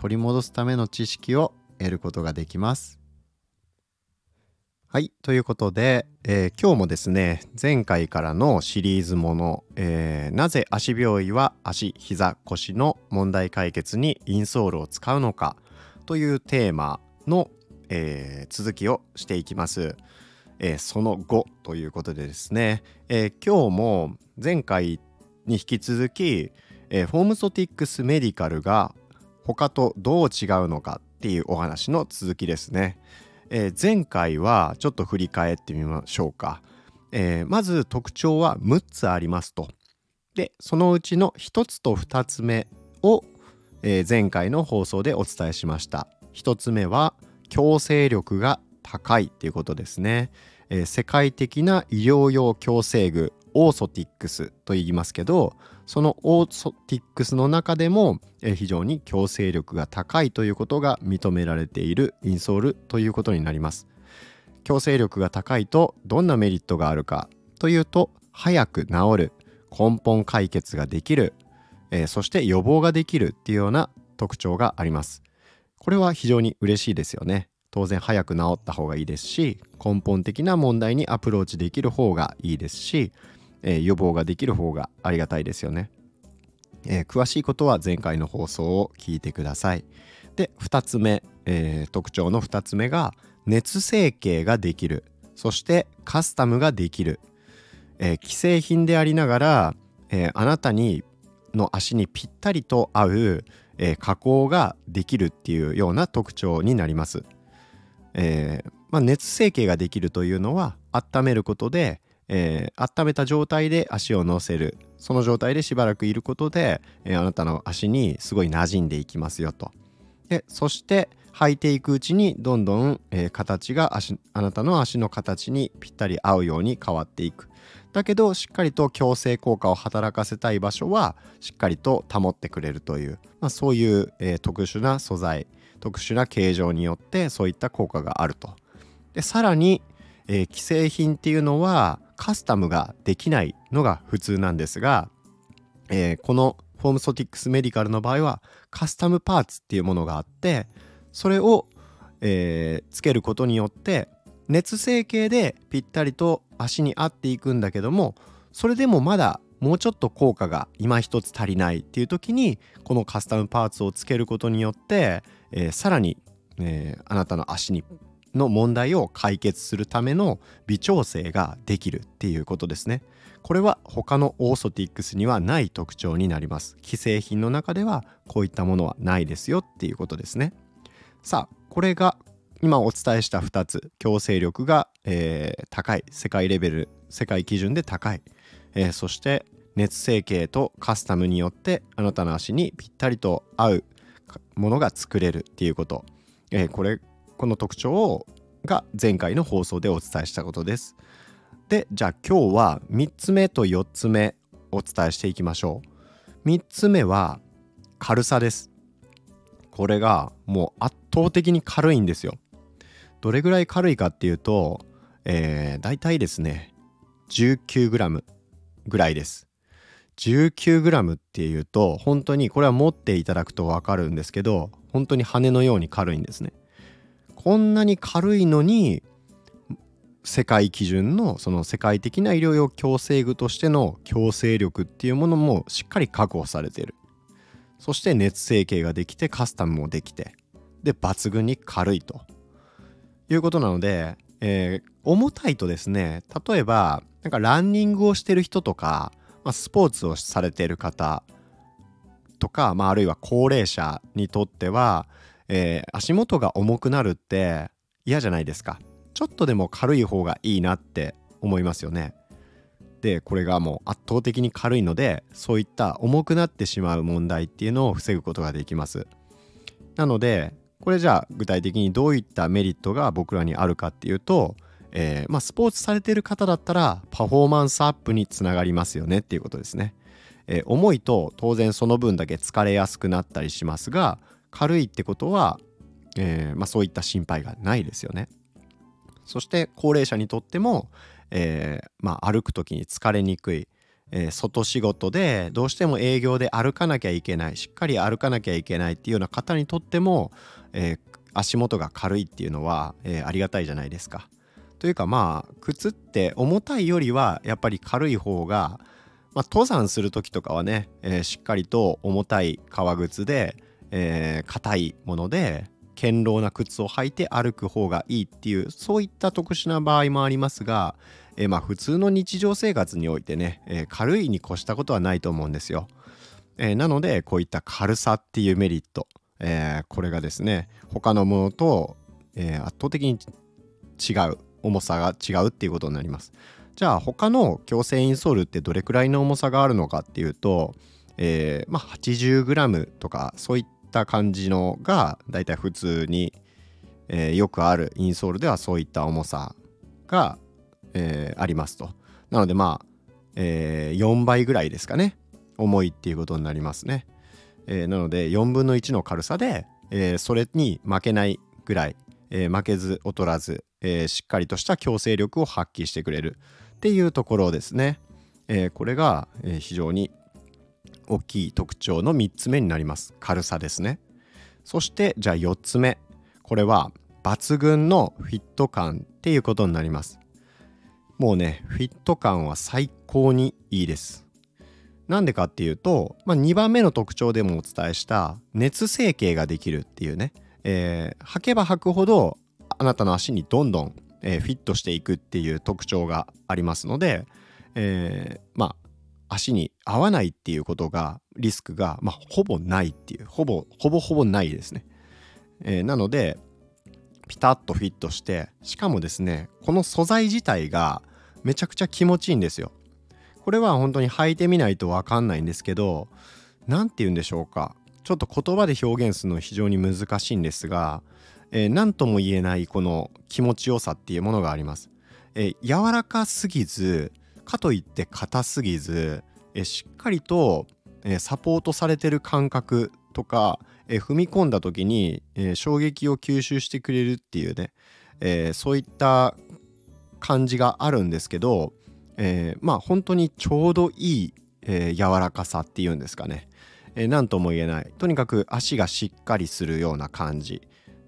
取り戻すための知識を得ることができますはい。ということで、えー、今日もですね、前回からのシリーズもの、えー、なぜ足病医は足、膝、腰の問題解決にインソールを使うのかというテーマの、えー、続きをしていきます。えその後ということでですね、え今日も前回に引き続き、えフォームソティックスメディカルが他とどう違うのかっていうお話の続きですね。えー、前回はちょっと振り返ってみましょうか、えー、まず特徴は6つありますと。でそのうちの1つと2つ目を、えー、前回の放送でお伝えしました。1つ目は強制力が高いっていうことですね、え世界的な医療用矯正具。オーソティックスと言いますけどそのオーソティックスの中でも非常に強制力が高いということが認められているインソールということになります。強制力が高いとどんなメリットがあるかというと早く治る根本解決ができる、えー、そして予防ができるっていうような特徴があります。これは非常に嬉しいですよね。当然早く治った方がいいですし根本的な問題にアプローチできる方がいいですしえー、予防ができる方がありがたいですよね、えー、詳しいことは前回の放送を聞いてください。で2つ目、えー、特徴の2つ目が熱成形ができる。そしてカスタムができる、え既製品でありながら、えあなたにの足にぴったりと合う、え加工ができるっていうような特徴になります、えまあ、熱成形ができるというのは温めることでえー、温めた状態で足を乗せる。その状態でしばらくいることで、えー、あなたの足にすごい馴染んでいきますよと。でそして履いていくうちにどんどん、えー、形が足あなたの足の形にぴったり合うように変わっていく。だけどしっかりと矯正効果を働かせたい場所はしっかりと保ってくれるという、まあ、そういう、えー、特殊な素材特殊な形状によってそういった効果があると。でさらに、えー、既製品っていうのはカスタムができないのが普通なんですが、えー、このフォームソティックスメディカルの場合はカスタムパーツっていうものがあってそれを、えー、つけることによって熱成形でぴったりと足に合っていくんだけどもそれでもまだもうちょっと効果が今一つ足りないっていう時にこのカスタムパーツをつけることによって、えー、さらに、えー、あなたの足にの問題を解決するための微調整ができるっていうことですね。これは他のオーソティックスにはない特徴になります。既製品の中ではこういったものはないですよっていうことですね。さあ、これが今お伝えした2つ強制力が、えー、高い世界レベル世界基準で高い、えー、そして熱成形とカスタムによってあなたの足にぴったりと合うものが作れるっていうこと、えー、これこの特徴をが前回の放送でお伝えしたことです。でじゃあ今日は3つ目と4つ目お伝えしていきましょう。3つ目は軽さです。これがもう圧倒的に軽いんですよ。どれぐらい軽いかっていうと、えー、大体ですね 19g ぐらいです。19g っていうと本当にこれは持っていただくと分かるんですけど本当に羽のように軽いんですね。こんなに軽いのに世界基準のその世界的な医療用矯正具としての矯正力っていうものもしっかり確保されてる。そして熱成形ができてカスタムもできてで抜群に軽いと。いうことなので、えー、重たいとですね例えばなんかランニングをしてる人とか、まあ、スポーツをされてる方とか、まあ、あるいは高齢者にとってはえー、足元が重くなるって嫌じゃないですか。ちょっとでも軽い方がいいなって思いますよね。でこれがもう圧倒的に軽いのでそういった重くなってしまう問題っていうのを防ぐことができます。なのでこれじゃあ具体的にどういったメリットが僕らにあるかっていうと、えー、まあ、スポーツされてる方だったらパフォーマンスアップにつながりますよねっていうことですね。えー、重いと当然その分だけ疲れやすくなったりしますが軽いってことは、えー、まあ、そういった心配がないですよね。そして高齢者にとっても、えまあ、歩く時に疲れにくい、え外仕事でどうしても営業で歩かなきゃいけないしっかり歩かなきゃいけないっていうような方にとっても、え足元が軽いっていうのは、えありがたいじゃないですか。というかまあ靴って重たいよりはやっぱり軽い方が、まあ、登山する時とかはね、えー、しっかりと重たい革靴で、えー、いもので堅牢な靴を履いて歩く方がいいっていうそういった特殊な場合もありますが、えー、まあ普通の日常生活においてね、えー、軽いに越したことはないと思うんですよ。えー、なのでこういった軽さっていうメリット、えー、これがですね他のものと、えー、圧倒的に違う重さが違うっていうことになります。じゃあ他の強制インソールってどれくらいの重さがあるのかっていうと、えー、まあ 80g とかそういったた感じのがだいたい普通に、えー、よくあるインソールではそういった重さが、えー、ありますと。なのでまあ、えー、4倍ぐらいですかね重いっていうことになりますね。えー、なので4分の1の軽さで、えー、それに負けないぐらい、えー、負けず劣らず、えー、しっかりとした強制力を発揮してくれるっていうところですね。えー、これが、え、非常に大きい特徴の3つ目になります。軽さですね。そしてじゃあ4つ目。これは抜群のフィット感っていうことになります。もうね、フィット感は最高にいいです。なんでかっていうと、まあ、2番目の特徴でもお伝えした熱成形ができるっていうね、えー、履けば履くほどあなたの足にどんどん、えー、フィットしていくっていう特徴がありますので、えー、まあ足に合わないっていうことがリスクが、まあ、ほぼないっていうほぼほぼほぼないですね、えー、なのでピタッとフィットしてしかもですねこの素材自体がめちゃくちゃ気持ちいいんですよ。これは本当に履いてみないと分かんないんですけど何て言うんでしょうか。ちょっと言葉で表現するの非常に難しいんですがえー、何とも言えないこの気持ちよさっていうものがあります。えー、柔らかすぎずかといって硬すぎず、え、しっかりと、えサポートされてる感覚とか、え踏み込んだ時に、え衝撃を吸収してくれるっていうね、えそういった感じがあるんですけど、えまあ本当にちょうどいい、え柔らかさっていうんですかね。えー、何とも言えないとにかく足がしっかりするような感じ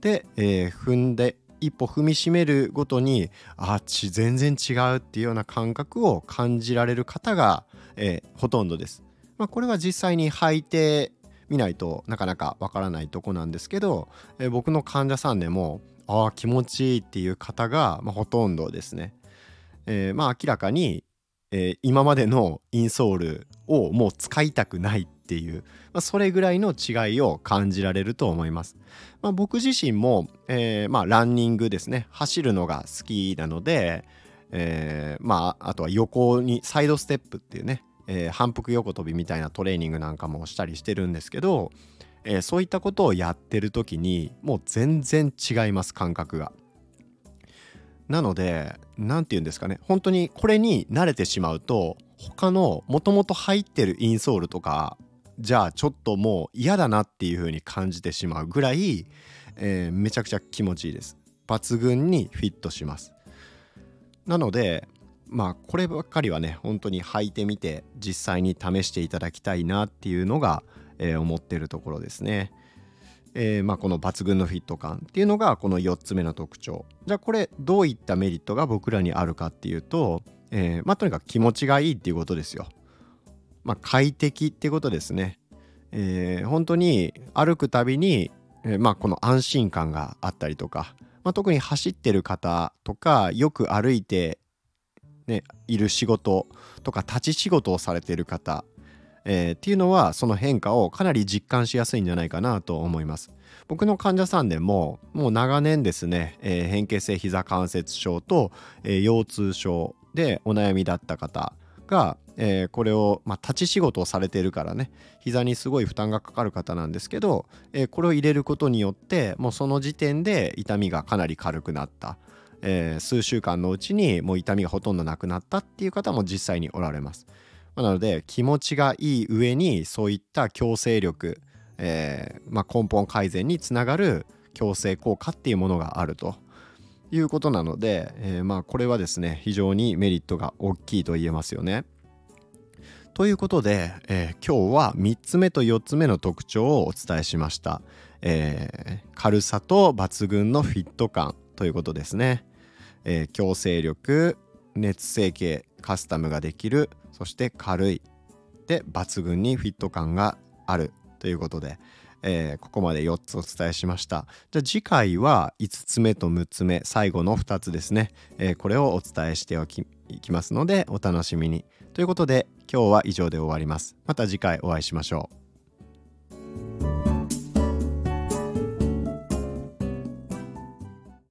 で、え、踏んで一歩踏みしめるごとにあち全然違うっていうような感覚を感じられる方が、えー、ほとんどです。まあ、これは実際に履いてみないとなかなかわからないとこなんですけど、えー、僕の患者さんでもああ気持ちいいっていう方が、まあ、ほとんどですね。えー、まあ明らかに、えー、今までのインソールをもう使いたくないっていう、まあ、それぐらいの違いを感じられると思います。まあ、僕自身も、えー、まあ、ランニングですね走るのが好きなので、えー、まああとは横にサイドステップっていうね、えー、反復横跳びみたいなトレーニングなんかもしたりしてるんですけど、え、そういったことをやってる時にもう全然違います感覚が。なので何て言うんですかね本当にこれに慣れてしまうと他のもともと入ってるインソールとかじゃあちょっともう嫌だなっていう風に感じてしまうぐらい、えー、めちゃくちゃ気持ちいいです。抜群にフィットします。なのでまあこればっかりはね本当に履いてみて実際に試していただきたいなっていうのが、えー、思ってるところですね。えー、まあ、この抜群のフィット感っていうのがこの4つ目の特徴。じゃあこれどういったメリットが僕らにあるかっていうと、えー、まあ、とにかく気持ちがいいっていうことですよ。まあ、快適ってことですね。えー、本当に歩くたびに、えー、まあ、この安心感があったりとか、まあ、特に走ってる方とかよく歩いて、ね、いる仕事とか立ち仕事をされてる方、えー、っていうのはその変化をかなり実感しやすいんじゃないかなと思います。僕の患者さんでももう長年ですね、えー、変形性膝関節症と、えー、腰痛症でお悩みだった方が、えー、これを、まあ、立ち仕事をされているからね膝にすごい負担がかかる方なんですけど、えー、これを入れることによってもうその時点で痛みがかなり軽くなった、えー、数週間のうちにもう痛みがほとんどなくなったっていう方も実際におられます。まなので気持ちがいい上にそういった強制力、えまあ、根本改善につながる強制効果っていうものがあるということなので、えー、まあこれはですね非常にメリットが大きいと言えますよね。ということで、えー、今日は3つ目と4つ目の特徴をお伝えしました。えー、軽さと抜群のフィット感ということですね。えー、強制力熱成形カスタムができるそして軽いで抜群にフィット感があるということで、えー、ここまで4つお伝えしました。じゃあ次回は5つ目と6つ目最後の2つですね、えー、これをお伝えしておきいきますのでお楽しみに。ということで今日は以上で終わります。また次回お会いしましょう。